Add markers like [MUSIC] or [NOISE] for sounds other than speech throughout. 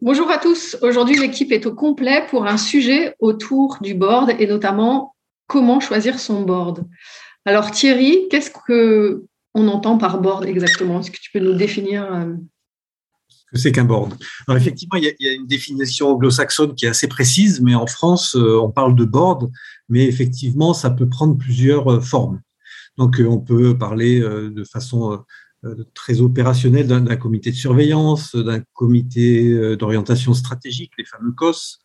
Bonjour à tous. Aujourd'hui, l'équipe est au complet pour un sujet autour du board et notamment comment choisir son board. Alors Thierry, qu'est-ce que on entend par board exactement? Est-ce que tu peux nous définir euh, ce que c'est qu'un board? Alors effectivement, il y, a, une définition anglo-saxonne qui est assez précise, mais en France, euh, on parle de board, mais effectivement, ça peut prendre plusieurs euh, formes. Donc on peut parler de façon très opérationnel d'un comité de surveillance, d'un comité euh, d'orientation stratégique, les fameux COS.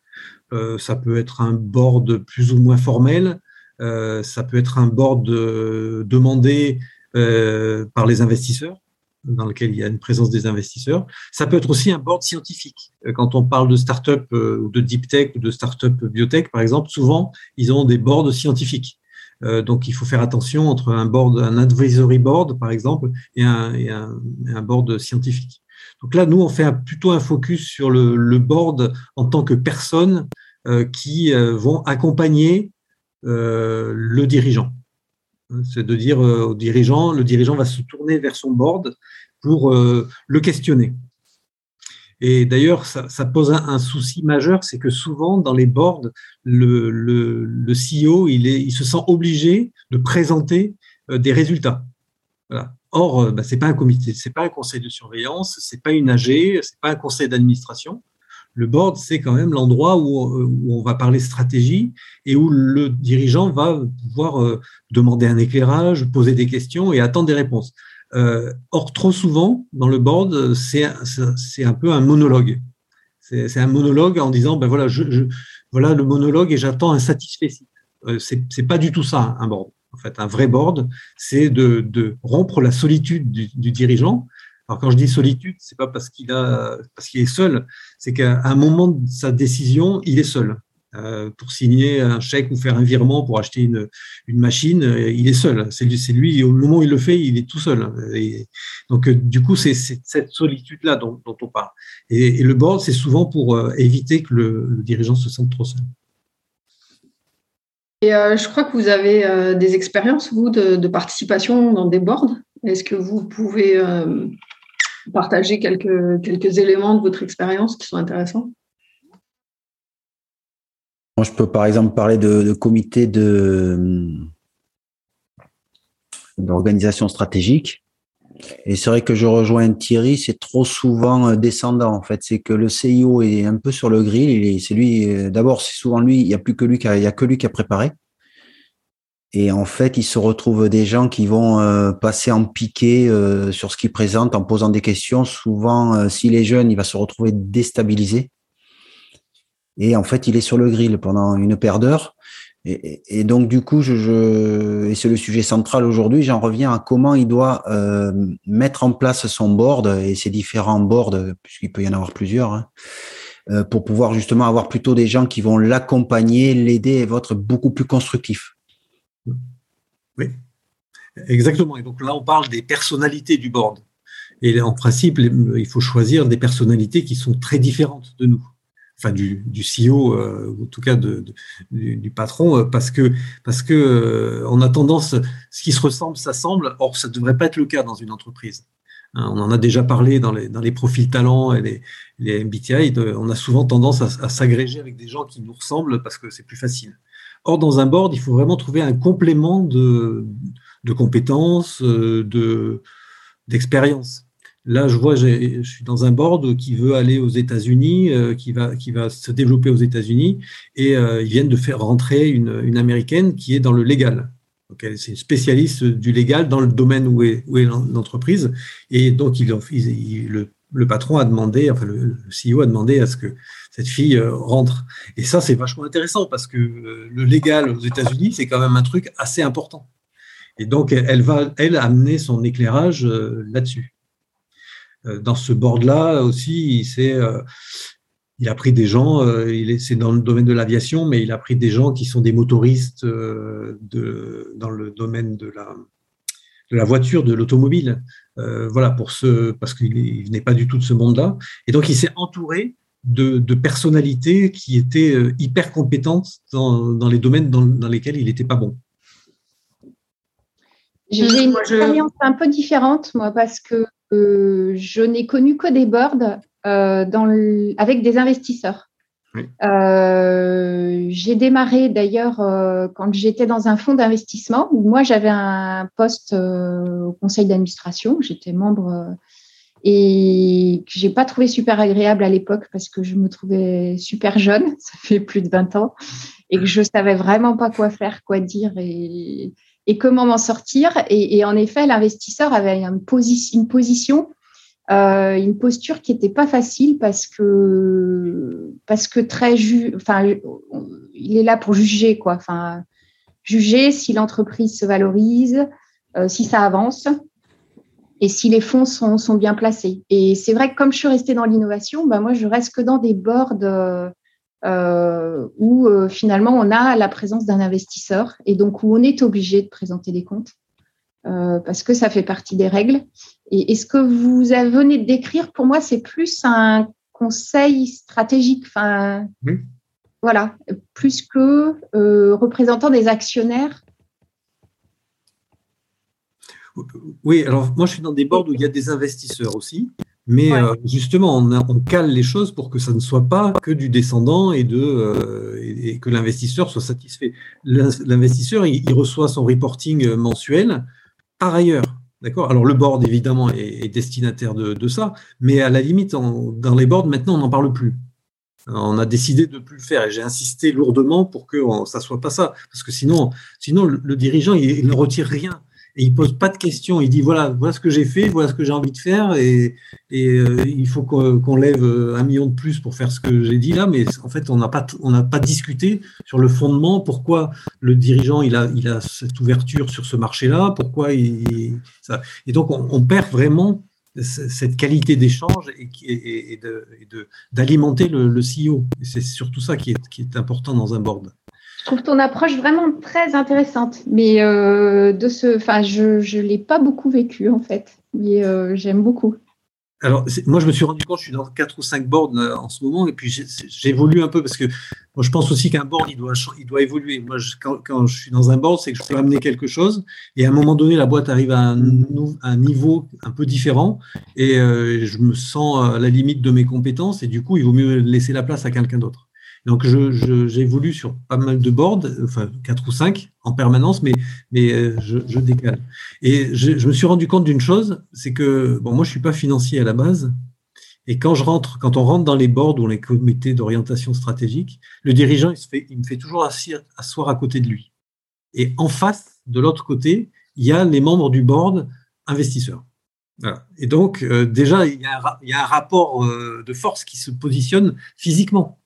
Euh, ça peut être un board plus ou moins formel. ça peut être un board demandé par les investisseurs dans lequel il y a une présence des investisseurs. Ça peut être aussi un board scientifique. Quand on parle de start-up ou de deep tech ou de start-up biotech, par exemple, souvent, ils ont des boards scientifiques. Euh, donc, il faut faire attention entre un board, un advisory board, par exemple, et un, board scientifique. Donc là, nous, on fait plutôt un focus sur le, board en tant que personnes euh, qui euh, vont accompagner le dirigeant. C'est de dire au dirigeant, le dirigeant va se tourner vers son board pour le questionner. Et d'ailleurs, ça, pose un, souci majeur, c'est que souvent dans les boards, le, CEO, il, se sent obligé de présenter euh, des résultats. Or, euh, bah, c'est pas un comité, c'est pas un conseil de surveillance, c'est pas une AG, c'est pas un conseil d'administration. Le board, c'est quand même l'endroit où, euh, où, on va parler stratégie et où le dirigeant va pouvoir demander un éclairage, poser des questions et attendre des réponses. Euh, or, trop souvent, dans le board, c'est un peu un monologue. C'est un monologue en disant, ben voilà, voilà le monologue et j'attends un satisfait. Euh, c'est pas du tout ça, un board. En fait, un vrai board, c'est de, rompre la solitude du, du dirigeant. Alors, quand je dis solitude, c'est pas parce qu'il a, parce qu'il est seul, c'est qu'à un moment de sa décision, il est seul. Euh, pour signer un chèque ou faire un virement pour acheter une, machine, euh, il est seul. C'est lui, lui, au moment où il le fait, il est tout seul. Donc, euh, du coup, c'est cette solitude-là dont, on parle. Et, le board, c'est souvent pour éviter que le, dirigeant se sente trop seul. Et je crois que vous avez des expériences, vous, de, participation dans des boards. Est-ce que vous pouvez partager quelques éléments de votre expérience qui sont intéressants? Je peux par exemple parler de, comité de d'organisation stratégique. Et c'est vrai que je rejoins Thierry, c'est trop souvent euh, descendant en fait. C'est que le CIO est un peu sur le grill. C'est lui. Euh, d'abord, c'est souvent lui. Il n'y a plus que lui qui a, il y a que lui qui a préparé. Et en fait, il se retrouve des gens qui vont euh, passer en piqué sur ce qu'il présente en posant des questions. Souvent, s'il est jeune, il va se retrouver déstabilisé. Et en fait, il est sur le grill pendant une paire d'heures. Et, donc, du coup, je, et c'est le sujet central aujourd'hui, j'en reviens à comment il doit euh, mettre en place son board et ses différents boards, puisqu'il peut y en avoir plusieurs, hein, euh, pour pouvoir justement avoir plutôt des gens qui vont l'accompagner, l'aider et être beaucoup plus constructif. Oui, exactement. Et donc là, on parle des personnalités du board. Et en principe, il faut choisir des personnalités qui sont très différentes de nous enfin du, du CEO, euh, en tout cas de, du, patron, euh, parce que parce que euh, on a tendance, ce qui se ressemble s'assemble. Or, ça ne devrait pas être le cas dans une entreprise. Hein, on en a déjà parlé dans les, dans les profils talents et les, les MBTI. on a souvent tendance à, s'agréger avec des gens qui nous ressemblent parce que c'est plus facile. Or, dans un board, il faut vraiment trouver un complément de, de compétences, de d'expérience. Là, je vois, je suis dans un board qui veut aller aux États-Unis, euh, qui, va, qui va se développer aux États-Unis, et euh, ils viennent de faire rentrer une, une, américaine qui est dans le légal. C'est une spécialiste du légal dans le domaine où est, où est l'entreprise, et donc il, le, le, patron a demandé, enfin le, CEO a demandé à ce que cette fille euh, rentre. Et ça, c'est vachement intéressant parce que le légal aux États-Unis, c'est quand même un truc assez important. Et donc, elle va, elle, amener son éclairage là-dessus. Euh, dans ce board-là aussi, c'est euh, il a pris des gens, euh, c'est dans le domaine de l'aviation, mais il a pris des gens qui sont des motoristes euh, de, dans le domaine de la, de la voiture, de l'automobile. Euh, voilà, pour ce, parce qu'il n'est pas du tout de ce monde-là. Et donc, il s'est entouré de, de, personnalités qui étaient hyper compétentes dans, dans les domaines dans, dans, lesquels il n'était pas bon. J'ai une expérience un peu différente, moi, parce que je n'ai connu que des boards euh, dans avec des investisseurs. Euh, j'ai démarré d'ailleurs euh, quand j'étais dans un fonds d'investissement où moi j'avais un poste au conseil d'administration, j'étais membre et que j'ai pas trouvé super agréable à l'époque parce que je me trouvais super jeune, [LAUGHS] ça fait plus de 20 ans, et que je savais vraiment pas quoi faire, quoi dire et, et comment m'en sortir. Et, en effet, l'investisseur avait une, position euh, une posture qui n'était pas facile parce que parce que très ju enfin il est là pour juger quoi enfin juger si l'entreprise se valorise euh, si ça avance et si les fonds sont, sont bien placés et c'est vrai que comme je suis restée dans l'innovation bah moi je reste que dans des boards euh, où euh, finalement on a la présence d'un investisseur et donc où on est obligé de présenter des comptes euh, parce que ça fait partie des règles. Et, ce que vous venez de décrire, pour moi, c'est plus un conseil stratégique. Enfin, voilà, plus que représentant des actionnaires. Oui, alors moi je suis dans des boards où il y a des investisseurs aussi, mais euh, justement on, on, cale les choses pour que ça ne soit pas que du descendant et, de, et, que l'investisseur soit satisfait. L'investisseur, il, reçoit son reporting mensuel, par ailleurs. D'accord? Alors, le board, évidemment, est, destinataire de, ça, mais à la limite, dans les boards, maintenant, on n'en parle plus. On a décidé de ne plus le faire et j'ai insisté lourdement pour que ça ne soit pas ça. Parce que sinon, sinon le, dirigeant, il ne retire rien et il pose pas de questions. Il dit voilà, voilà ce que j'ai fait, voilà ce que j'ai envie de faire, et, euh, il faut qu'on lève euh, un million de plus pour faire ce que j'ai dit là. Mais en fait, on n'a pas on n'a pas discuté sur le fondement. Pourquoi le dirigeant il a il a cette ouverture sur ce marché-là? Pourquoi il Et donc on, perd vraiment cette qualité d'échange et, d'alimenter le, le CEO. C'est surtout ça qui est, qui est important dans un board. Je trouve ton approche vraiment très intéressante, mais euh, de ce, enfin, je ne l'ai pas beaucoup vécu en fait, mais euh, j'aime beaucoup. Alors, moi, je me suis rendu compte, je suis dans quatre ou cinq boards euh, en ce moment, et puis j'évolue un peu parce que moi, je pense aussi qu'un board, il doit, il doit évoluer. Moi, quand, je suis dans un board, c'est que je peux amener quelque chose, et à un moment donné, la boîte arrive à un, un niveau un peu différent, et je me sens à la limite de mes compétences, et du coup, il vaut mieux laisser la place à quelqu'un d'autre. Donc, j'évolue sur pas mal de boards, enfin quatre ou cinq en permanence, mais, euh, je, décale. Et je, me suis rendu compte d'une chose, c'est que bon, moi, je suis pas financier à la base. Et quand je rentre, quand on rentre dans les boards ou les comités d'orientation stratégique, le dirigeant, il, me fait toujours asseoir à côté de lui. Et en face, de l'autre côté, il y a les membres du board investisseurs. Et donc, euh, déjà, il y, a un, il y, a un, rapport euh, de force qui se positionne physiquement.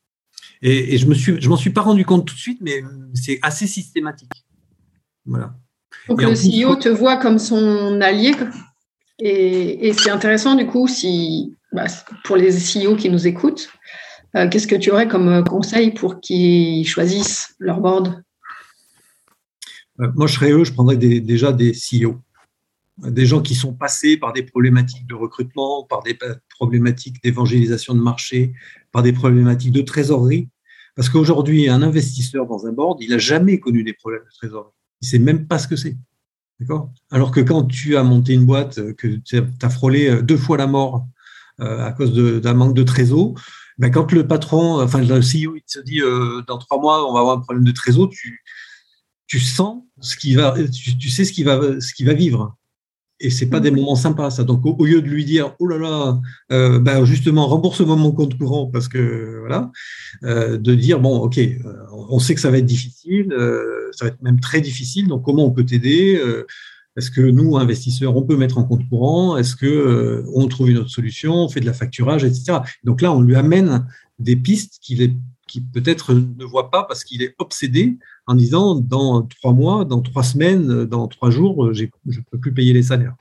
Et, je me suis, je m'en suis pas rendu compte tout de suite, mais c'est assez systématique. Voilà. Donc le CEO te voit comme son allié, et, c'est intéressant du coup si bah, pour les CEO qui nous écoutent, euh, qu'est-ce que tu aurais comme conseil pour qu'ils choisissent leur board? Euh, Moi, je serais eux, je prendrais déjà des CEO des gens qui sont passés par des problématiques de recrutement, par des problématiques d'évangélisation de marché, par des problématiques de trésorerie. Parce qu'aujourd'hui, un investisseur dans un board, il n'a jamais connu des problèmes de trésorerie. Il ne sait même pas ce que c'est. D'accord? Alors que quand tu as monté une boîte, que tu as frôlé euh, deux fois la mort euh, à cause d'un manque de trésor, ben quand le patron, enfin le CEO, il te dit euh, dans trois mois, on va avoir un problème de trésor, tu, sens ce qui va, sais ce qui ce qui va vivre et c'est pas des moments sympas ça. Donc au, lieu de lui dire oh là là, euh, ben justement rembourse-moi mon compte courant parce que voilà, euh, de dire bon ok, euh, on sait que ça va être difficile, ça va être même très difficile. Donc comment on peut t'aider Est-ce que nous investisseurs on peut mettre en compte courant Est-ce que on trouve une autre solution On fait de la facturage, etc. Donc là on lui amène des pistes qu'il est qui peut-être ne voit pas parce qu'il est obsédé en disant dans trois mois, dans trois semaines, dans trois jours, je ne peux plus payer les salaires.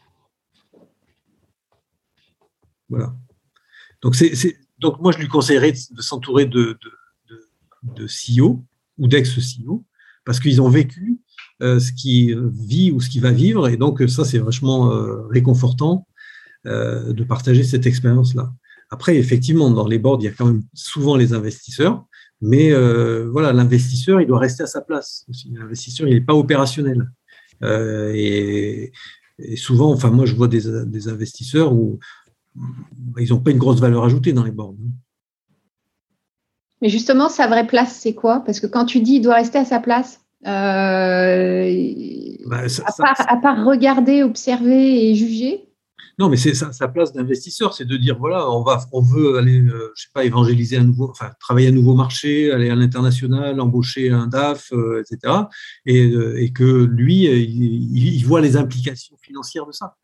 Voilà. Donc moi, je lui conseillerais de, s'entourer de, de, de, CEO ou d'ex-CEO parce qu'ils ont vécu euh, ce qui vit ou ce qui va vivre. Et donc, ça, c'est vachement euh, réconfortant euh, de partager cette expérience-là. Après, effectivement, dans les boards, il y a quand même souvent les investisseurs. Mais voilà, l'investisseur, il doit rester à sa place. L'investisseur, il n'est pas opérationnel. et, et, souvent, enfin, moi, je vois des, des investisseurs où ils n'ont pas une grosse valeur ajoutée dans les boards. Mais justement, sa vraie place, c'est quoi? Parce que quand tu dis il doit rester à sa place, euh, bah, à, part, regarder, observer et juger? Non, mais c'est sa, place d'investisseur, c'est de dire voilà, on va, on veut aller, euh, je sais pas, évangéliser un nouveau, enfin, travailler un nouveau marché, aller à l'international, embaucher un DAF, euh, etc. Et, que lui, il, voit les implications financières de ça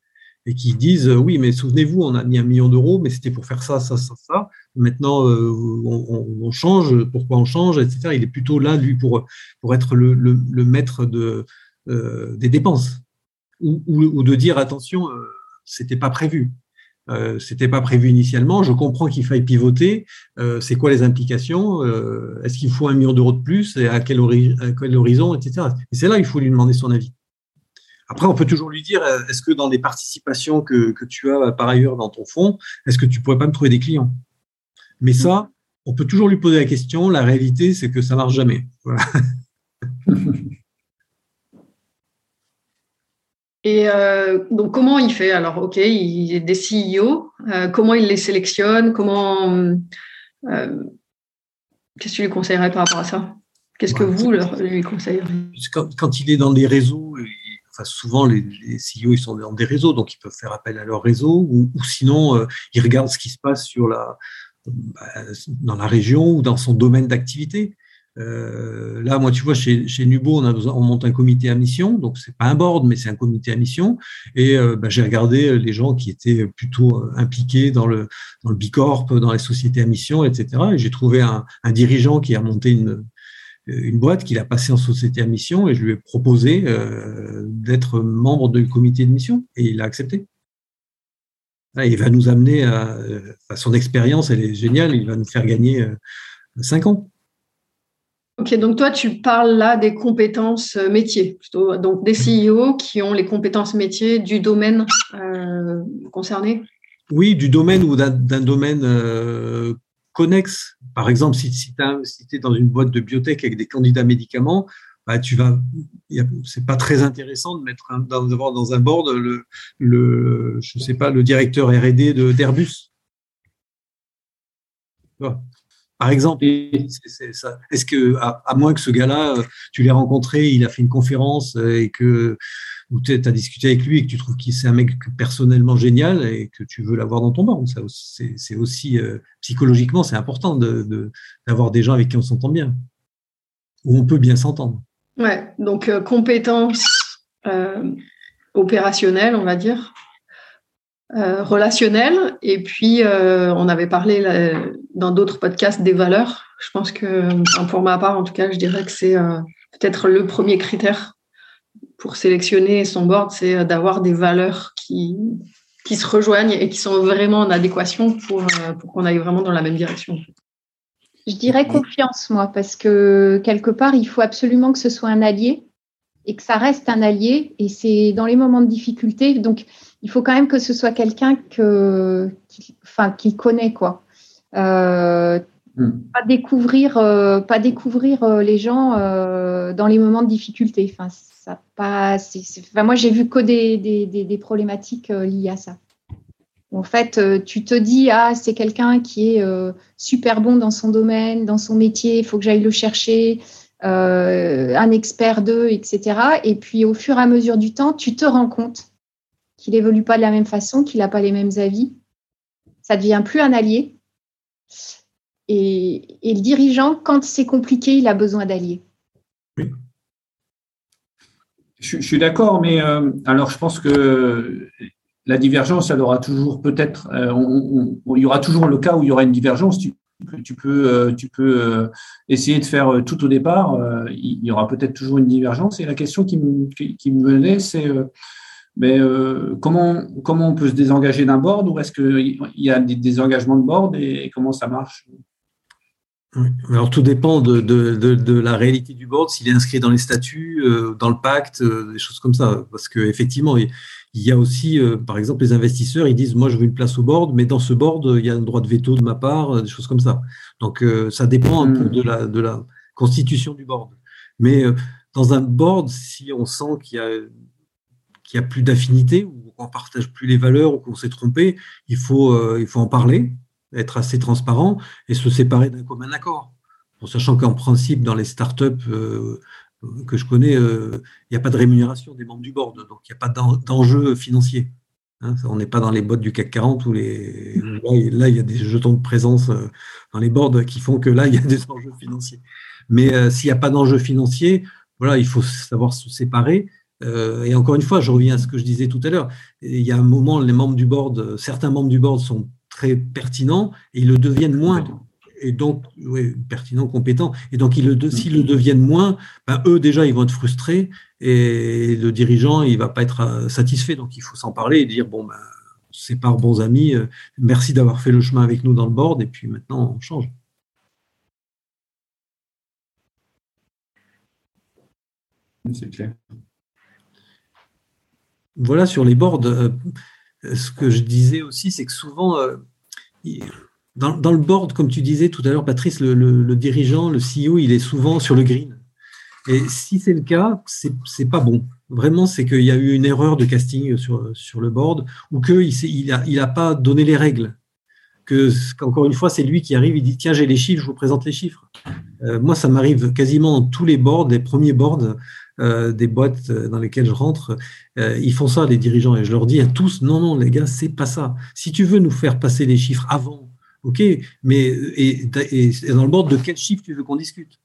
et qui disent euh, oui, mais souvenez-vous, on a mis un million d'euros, mais c'était pour faire ça, ça, ça, ça. Maintenant, euh, on, change. Pourquoi on change, etc. Il est plutôt là, lui, pour pour être le, le, maître de euh, des dépenses ou, ou, de dire attention, c'était pas prévu. Euh, c'était pas prévu initialement. Je comprends qu'il faille pivoter. c'est quoi les implications? Est-ce qu'il faut un million d'euros de plus? Et à quel, à quel horizon, etc. Et c'est là il faut lui demander son avis. Après, on peut toujours lui dire, euh, est-ce que dans les participations que, tu as par ailleurs dans ton fonds, est-ce que tu pourrais pas me trouver des clients? Mais ça, on peut toujours lui poser la question. La réalité, c'est que ça marche jamais. [LAUGHS] Et euh, donc, comment il fait? Alors, OK, il est des CEO. Euh, comment il les sélectionne? Comment Qu'est-ce que tu lui conseillerais par rapport à ça? Qu'est-ce que vous leur, lui conseilleriez quand, quand, il est dans des réseaux, souvent, les, CEO, ils sont dans des réseaux, donc ils peuvent faire appel à leur réseau, ou, sinon, euh, ils regardent ce qui se passe sur la, bah, dans la région ou dans son domaine d'activité. Euh, là, moi, tu vois, chez, chez Nubo, on, a, on monte un comité à mission, donc c'est pas un board, mais c'est un comité à mission. Et euh, bah, j'ai regardé les gens qui étaient plutôt impliqués dans le, dans le Bicorp, dans les sociétés à mission, etc. Et j'ai trouvé un, un, dirigeant qui a monté une, une boîte qu'il a passée en société à mission et je lui ai proposé euh, d'être membre du comité de mission et il a accepté. il va nous amener à, son expérience, elle est géniale, il va nous faire gagner euh, cinq ans. Ok, donc toi, tu parles là des compétences euh, métiers, plutôt, donc des CEO qui ont les compétences métiers du domaine concerné Oui, du domaine ou d'un domaine connexe. Par exemple, si, tu es dans une boîte de biotech avec des candidats médicaments, bah, tu vas, c'est pas très intéressant de mettre dans un board le, sais pas, le directeur R&D d'Airbus. Par exemple, est-ce que, à, moins que ce gars-là, tu l'aies rencontré, il a fait une conférence euh, et que ou tu as discuté avec lui et que tu trouves qu'il c'est un mec personnellement génial et que tu veux l'avoir dans ton board. C'est aussi euh, psychologiquement, c'est important d'avoir de, des gens avec qui on s'entend bien, où on peut bien s'entendre. Ouais, donc euh, compétences opérationnelles, on va dire, relationnelles, et puis on avait parlé dans d'autres podcasts des valeurs. Je pense que, pour ma part, en tout cas, je dirais que c'est peut-être le premier critère pour sélectionner son board, c'est d'avoir des valeurs qui, qui se rejoignent et qui sont vraiment en adéquation pour, euh, pour qu'on aille vraiment dans la même direction. Je dirais confiance, moi, parce que quelque part, il faut absolument que ce soit un allié et que ça reste un allié. Et c'est dans les moments de difficulté. Donc, il faut quand même que ce soit quelqu'un que, qui, enfin, qui connaît, quoi. Euh, hmm. Pas découvrir, euh, pas découvrir les gens dans les moments de difficulté. Enfin, ça pas. moi, j'ai vu que des, des, problématiques euh, liées à ça. En fait, euh, tu te dis, ah, c'est quelqu'un qui est euh, super bon dans son domaine, dans son métier, il faut que j'aille le chercher, un expert d'eux, etc. Et puis, au fur et à mesure du temps, tu te rends compte qu'il évolue pas de la même façon, qu'il n'a pas les mêmes avis. Ça devient plus un allié. Et, le dirigeant, quand c'est compliqué, il a besoin d'alliés. Oui. Je, suis d'accord, mais euh, alors je pense que la divergence, elle aura toujours peut-être, euh, il y aura toujours le cas où il y aura une divergence. Tu, peux, euh, essayer de faire tout au départ. il y aura peut-être toujours une divergence. Et la question qui, me venait, c'est Mais comment, comment on peut se désengager d'un board ou est-ce qu'il y a des désengagements de board et comment ça marche? Alors tout dépend de, de, de, la réalité du board, s'il est inscrit dans les statuts, euh, dans le pacte, euh, des choses comme ça. Parce qu'effectivement, il y a aussi, euh, par exemple, les investisseurs, ils disent, moi je veux une place au board, mais dans ce board, il y a un droit de veto de ma part, des choses comme ça. Donc ça dépend un peu de la, de la constitution du board. Mais dans un board, si on sent qu'il y a, qu'il y a plus d'affinité, ou qu'on partage plus les valeurs, ou qu'on s'est trompé, il faut, il faut en parler être assez transparent et se séparer d'un commun accord. En sachant qu'en principe, dans les startups euh, que je connais, euh, il n'y a pas de rémunération des membres du board, donc il n'y a pas d'enjeu financier. Hein. on n'est pas dans les boîtes du CAC 40 où les, là, il y a des jetons de présence euh, dans les boards qui font que là, il y a des enjeux financiers. Mais s'il n'y a pas d'enjeu financier, voilà, il faut savoir se séparer. Et encore une fois, je reviens à ce que je disais tout à l'heure. Il y a un moment, les membres du board, certains membres du board sont très pertinents et ils le deviennent moins. Et donc, oui, pertinent, compétent. Et donc, le, s'ils le deviennent moins, ben, eux, déjà, ils vont être frustrés et le dirigeant, il va pas être euh, satisfait. Donc, il faut s'en parler et dire, bon, ben, c'est par bons amis, euh, merci d'avoir fait le chemin avec nous dans le board et puis maintenant, on change. C'est clair. Voilà, sur les boards, euh, ce que je disais aussi, c'est que souvent, euh, dans, le board, comme tu disais tout à l'heure, Patrice, le, dirigeant, le CEO, il est souvent sur le green. Et si c'est le cas, c'est n'est pas bon. Vraiment, c'est qu'il y a eu une erreur de casting sur, sur le board ou qu'il n'a pas donné les règles. Que, qu'encore une fois, c'est lui qui arrive, il dit Tiens, j'ai les chiffres, je vous présente les chiffres. Euh, moi, ça m'arrive quasiment dans tous les boards, les premiers boards. Euh, des boîtes dans lesquelles je rentre, euh, ils font ça, les dirigeants. Et je leur dis à tous, non, non, les gars, c'est pas ça. Si tu veux nous faire passer les chiffres avant, ok, mais et, dans le board, de quel chiffre tu veux qu'on discute?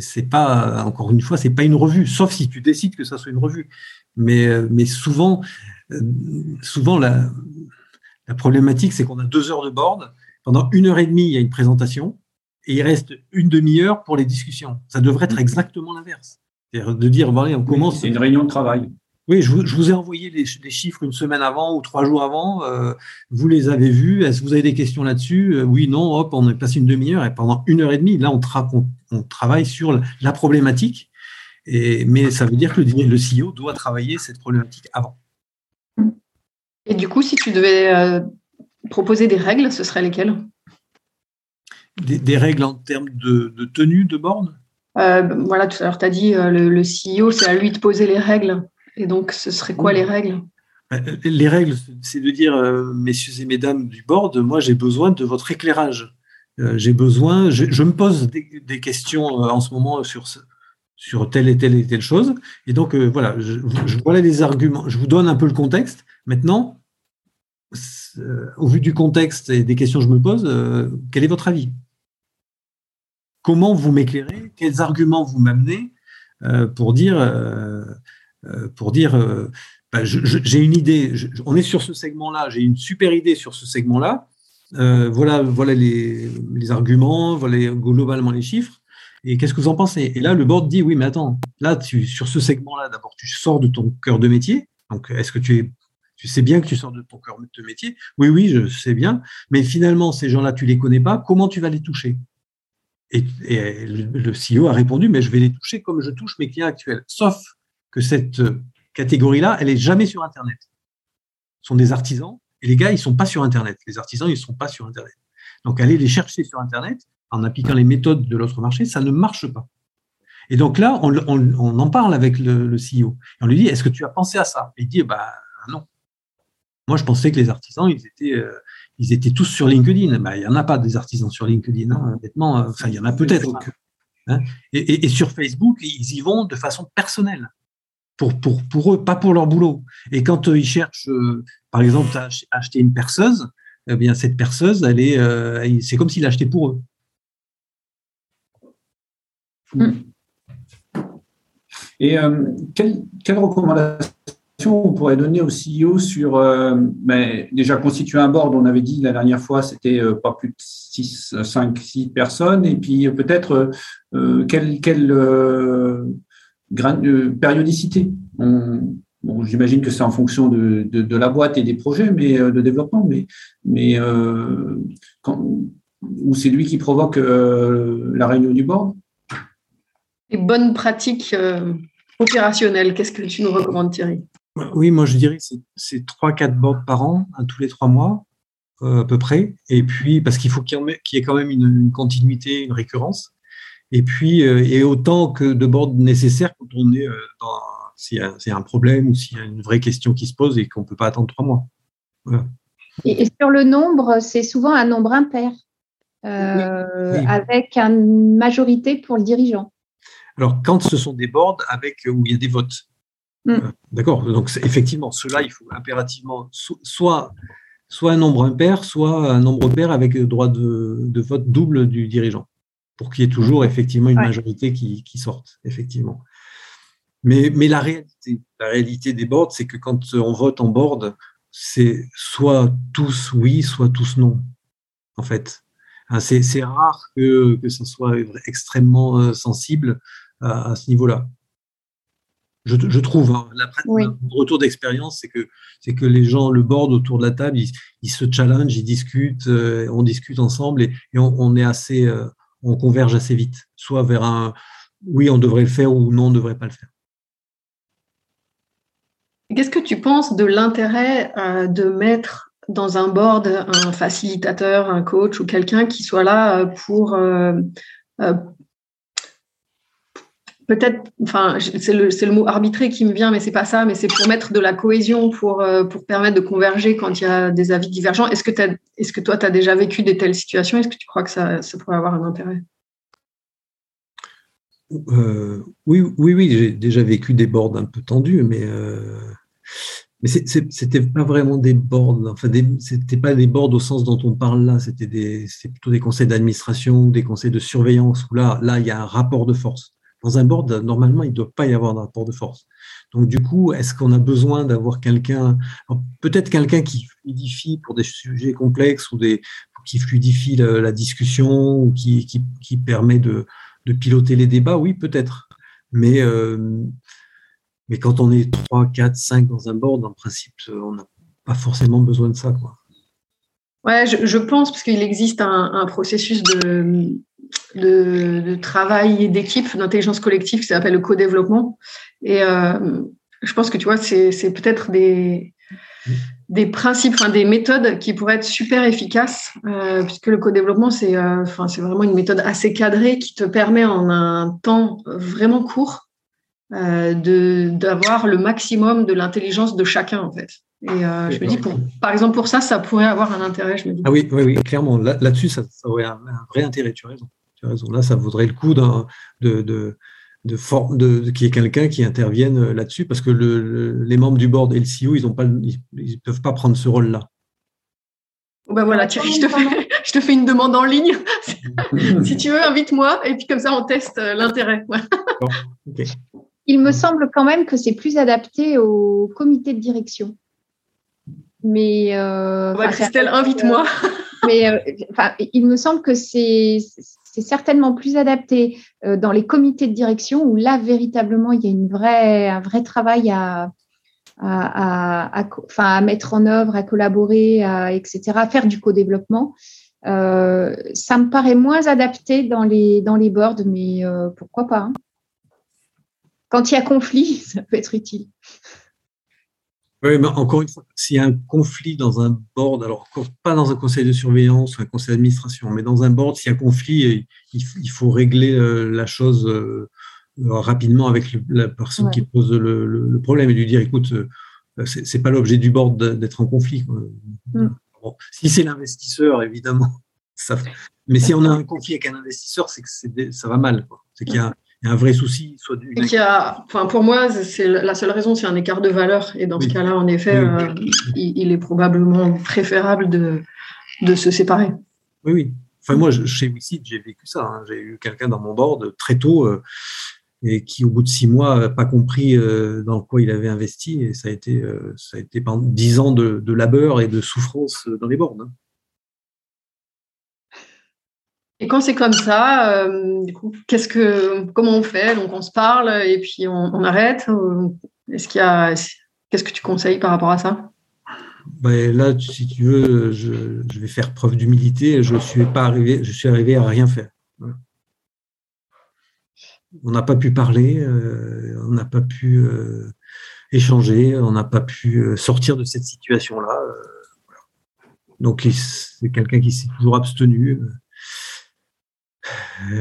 C'est pas, encore une fois, c'est pas une revue, sauf si tu décides que ça soit une revue. Mais, euh, mais souvent, souvent la, la problématique, c'est qu'on a deux heures de board. Pendant une heure et demie, il y a une présentation et il reste une demi-heure pour les discussions. Ça devrait être exactement l'inverse de dire, voilà, on commence. c'est une réunion de travail. Oui, je vous, ai envoyé les, chiffres une semaine avant ou trois jours avant. Euh, vous les avez vus. Est-ce que vous avez des questions là-dessus? Euh, Oui, non. Hop, on est passé une demi-heure et pendant une heure et demie, là, on, on, travaille sur la problématique. Et, mais ça veut dire que le, le CEO doit travailler cette problématique avant. Et du coup, si tu devais euh, proposer des règles, ce seraient lesquelles? Des, règles en termes de, de tenue de borne? Euh, voilà, tout à l'heure, tu as dit euh, le, CEO, c'est à lui de poser les règles. Et donc, ce serait quoi les règles? Euh, Les règles, c'est de dire, messieurs et mesdames du board, moi, j'ai besoin de votre éclairage. j'ai besoin, je, me pose des, questions en ce moment sur, sur telle et telle et telle chose. Et donc, voilà, je, voilà les arguments. Je vous donne un peu le contexte. Maintenant, au vu du contexte et des questions que je me pose, quel est votre avis? Comment vous m'éclairez, quels arguments vous m'amenez euh, pour dire, euh, euh, pour dire bah, j'ai une idée, on est sur ce segment-là, j'ai une super idée sur ce segment-là, voilà, voilà les, arguments, voilà globalement les chiffres, et qu'est-ce que vous en pensez? Et là, le board dit, oui, mais attends, là, tu, sur ce segment-là, d'abord, tu sors de ton cœur de métier, donc est-ce que tu es tu sais bien que tu sors de ton cœur de métier? Oui, oui, je sais bien. Mais finalement, ces gens-là, tu les connais pas. Comment tu vas les toucher? Et, le CEO a répondu, mais je vais les toucher comme je touche mes clients actuels. Sauf que cette catégorie-là, elle est jamais sur Internet. Ce sont des artisans, et les gars, ils sont pas sur Internet. Les artisans, ils sont pas sur Internet. Donc, aller les chercher sur Internet, en appliquant les méthodes de l'autre marché, ça ne marche pas. Et donc là, on, en parle avec le, CEO. On lui dit, est-ce que tu as pensé à ça? Et il dit, bah non. Moi, je pensais que les artisans, ils étaient, euh, ils étaient tous sur LinkedIn. Bah, il n'y en a pas des artisans sur LinkedIn, hein, honnêtement. Enfin, il y en a peut-être. Hein. Et, sur Facebook, ils y vont de façon personnelle. Pour, pour, pour eux, pas pour leur boulot. Et quand euh, ils cherchent, euh, par exemple, à acheter une perceuse, eh bien, cette perceuse, elle est, euh, c'est comme s'il l'achetait pour eux. Hmm. Et quelle, quelle recommandation on pourrait donner au CEO sur euh, ben, déjà constituer un board. On avait dit la dernière fois, c'était euh, pas plus de 6, 5, 6 personnes. Et puis euh, peut-être quelle, quelle périodicité. On, j'imagine que c'est en fonction de, de, la boîte et des projets mais, de développement, mais, mais quand, ou c'est lui qui provoque la réunion du board? Les bonnes pratiques opérationnelles, qu'est-ce que tu nous recommandes, Thierry? Oui, moi je dirais que c'est 3-4 boards par an, tous les trois mois. à peu près, et puis parce qu'il faut qu'il y, ait quand même une, une, continuité, une récurrence, et puis et autant que de boards nécessaires quand on est dans, s'il y, a un problème ou s'il y a une vraie question qui se pose et qu'on ne peut pas attendre trois mois. Et, sur le nombre, c'est souvent un nombre impair, euh, avec une majorité pour le dirigeant. Alors, quand ce sont des boards avec, où il y a des votes, mm. euh, d'accord Donc, effectivement, cela, il faut impérativement soit, soit un nombre impair, soit un nombre pair avec le droit de, vote double du dirigeant, pour qu'il y ait toujours effectivement une majorité qui, qui sorte, effectivement. Mais, mais la, réalité, la réalité des boards, c'est que quand on vote en board, c'est soit tous oui, soit tous non, en fait. Hein, c'est rare que, que ça soit extrêmement euh, sensible à, ce niveau-là. Je, je, trouve, hein, la, retour d'expérience, c'est que, que les gens, le board autour de la table, ils, se challengent, ils discutent, euh, on discute ensemble et, et on, est assez, euh, on converge assez vite, soit vers un oui, on devrait le faire ou non, on ne devrait pas le faire. Qu'est-ce que tu penses de l'intérêt euh, de mettre dans un board un facilitateur, un coach ou quelqu'un qui soit là pour peut-être, enfin, c'est le, mot arbitré qui me vient, mais c'est pas ça, mais c'est pour mettre de la cohésion, pour, pour permettre de converger quand il y a des avis divergents. Est-ce que, est que toi, tu as déjà vécu des telles situations? Est-ce que tu crois que ça, pourrait avoir un intérêt? Oui, oui, oui, j'ai déjà vécu des boards un peu tendus, mais mais c'était pas vraiment des boards, enfin, c'était pas des boards au sens dont on parle là, c'était plutôt des conseils d'administration, des conseils de surveillance, où là, là, il y a un rapport de force. Dans un board, normalement, il ne doit pas y avoir de rapport de force. Donc, du coup, est-ce qu'on a besoin d'avoir quelqu'un, peut-être quelqu'un qui fluidifie pour des sujets complexes ou des, qui fluidifie la, discussion ou qui, qui, qui permet de, de, piloter les débats, oui, peut-être. Mais euh, mais quand on est 3, 4, 5 dans un board, en principe, on n'a pas forcément besoin de ça. Quoi. Ouais, je, pense, parce qu'il existe un, processus de, de, travail et d'équipe, d'intelligence collective qui s'appelle le co-développement. Et euh, je pense que tu vois, c'est peut-être des, des principes, enfin, des méthodes qui pourraient être super efficaces, euh, puisque le co-développement, c'est euh, enfin, c'est vraiment une méthode assez cadrée qui te permet en un temps vraiment court euh, d'avoir le maximum de l'intelligence de chacun en fait. Et euh, je me dis, pour, par exemple, pour ça, ça pourrait avoir un intérêt. Je me dis. Ah oui, oui, oui clairement. Là-dessus, ça, aurait un, vrai intérêt. Tu as raison. Tu as raison. Là, ça vaudrait le coup de, de, de, de, de qu'il y ait quelqu'un qui intervienne là-dessus, parce que le, les membres du board et le CEO, ils ne peuvent pas prendre ce rôle-là. Ben voilà, je te, fais, [LAUGHS] je te fais une demande en ligne. [LAUGHS] si tu veux, invite-moi et puis comme ça, on teste l'intérêt. [LAUGHS] Ok. Il me semble quand même que c'est plus adapté au comité de direction. Mais euh, Christelle, invite-moi. mais euh, il me semble que c'est certainement plus adapté euh, dans les comités de direction où là véritablement il y a une vraie, un vrai travail à, à, à, mettre en œuvre, à collaborer, etc., à faire du co-développement. ça me paraît moins adapté dans les, dans les boards, mais pourquoi pas hein quand il y a conflit, [LAUGHS] ça peut être utile. Oui, mais encore une fois, s'il y a un conflit dans un board, alors pas dans un conseil de surveillance ou un conseil d'administration, mais dans un board, s'il y a conflit, il, faut régler euh, la chose euh, rapidement avec la personne qui pose le, problème et lui dire, écoute, euh, c'est pas l'objet du board d'être en conflit. Mm. si c'est l'investisseur, évidemment, [LAUGHS] ça, mais si on a un conflit avec un investisseur, c'est que ça va mal. C'est qu'il y a un vrai souci. Soit du... y a, enfin, pour moi, c'est la seule raison, c'est un écart de valeur. Et dans ce cas-là, en effet, euh, il, est probablement préférable de, de se séparer. Oui, oui. Enfin, moi, chez Wixit, j'ai vécu ça. Hein. J'ai eu quelqu'un dans mon board très tôt euh, et qui, au bout de six mois, n'a pas compris euh, dans quoi il avait investi. Et ça a été, ça a été pendant dix ans de, de, labeur et de souffrance dans les boards. Hein. Et quand c'est comme ça, euh, du coup, comment on fait? Donc on se parle et puis on, arrête. Est-ce qu'il y a, Qu'est-ce que tu conseilles par rapport à ça? Ben Là, si tu veux, je, vais faire preuve d'humilité. Je suis pas arrivé, je suis arrivé à rien faire. On n'a pas pu parler, euh, on n'a pas pu euh, échanger, on n'a pas pu sortir de cette situation-là. Donc, c'est quelqu'un qui s'est toujours abstenu.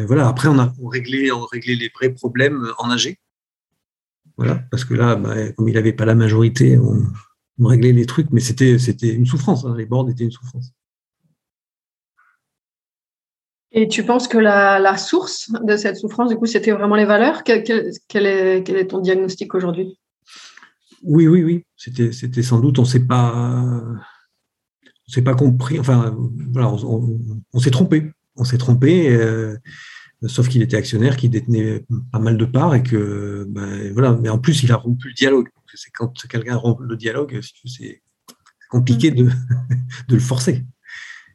Voilà. Après, on a réglé, on réglé les vrais problèmes en AG. Voilà, parce que là, bah, comme il n'avait pas la majorité, on, réglait les trucs, mais c'était une souffrance. Hein. les boards étaient une souffrance. Et tu penses que la, source de cette souffrance, du coup, c'était vraiment les valeurs? Quel, est, ton diagnostic aujourd'hui? Oui, oui, oui. C'était sans doute, on ne s'est pas, on pas compris. Enfin, voilà, on, s'est trompé. On s'est trompé. Euh, sauf qu'il était actionnaire, qu'il détenait pas mal de parts et que, ben, voilà. Mais en plus, il a rompu le dialogue. C'est quand quelqu'un rompt le dialogue, c'est compliqué de, [LAUGHS] de le forcer.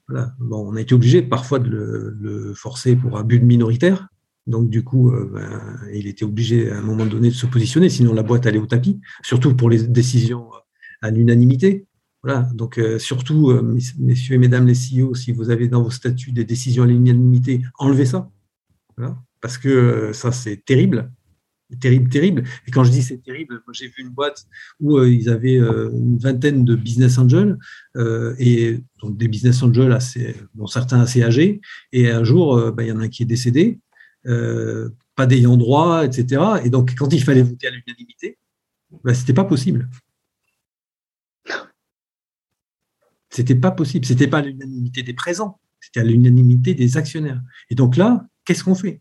Bon, on a été obligé parfois de le, forcer pour abus de minoritaire. Donc, du coup, euh, ben, il était obligé à un moment donné de se positionner, sinon la boîte allait au tapis, surtout pour les décisions à l'unanimité. Voilà. Donc, euh, surtout, euh, messieurs et mesdames les CEO, si vous avez dans vos statuts des décisions à l'unanimité, enlevez ça. Parce que ça, c'est terrible terrible, terrible. Et quand je dis c'est terrible, moi j'ai vu une boîte où euh, ils avaient euh, une vingtaine de business angels euh, et donc des business angels assez, bon certains assez âgés. Et un jour, bah, il y en a un qui est décédé, pas d'ayant droit, etc. Et donc quand il fallait voter à l'unanimité, bah, c'était pas possible. C'était pas possible. C'était pas à l'unanimité des présents, c'était à l'unanimité des actionnaires. Et donc là, qu'est-ce qu'on fait?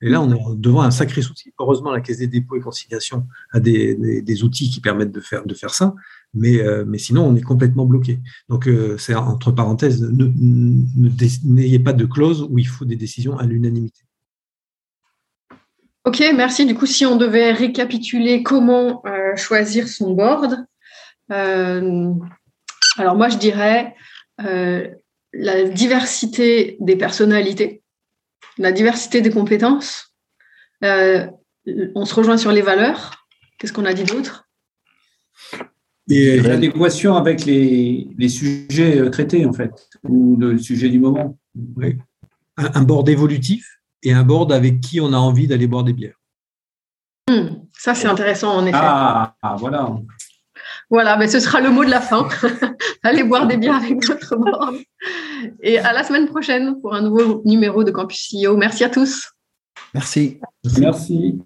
Et là, on est devant un sacré souci. Heureusement, la Caisse des dépôts et conciliation a des, outils qui permettent de faire, de faire ça, mais, euh, mais sinon, on est complètement bloqué. Donc, euh, c'est entre parenthèses, n'ayez pas de clause où il faut des décisions à l'unanimité. Ok, merci. Du coup, si on devait récapituler comment euh, choisir son board, alors moi, je dirais la diversité des personnalités la diversité des compétences. Euh, on se rejoint sur les valeurs. Qu'est-ce qu'on a dit d'autre? Et l'adéquation avec les, sujets euh, traités, en fait, ou le sujet du moment. Un, board évolutif et un board avec qui on a envie d'aller boire des bières. Hmm, ça, c'est intéressant, en effet. Ah, ah voilà. Voilà, mais ce sera le mot de la fin. [LAUGHS] Allez boire des bières avec votre board. Et à la semaine prochaine pour un nouveau numéro de Campus CEO. Merci à tous. Merci. Merci.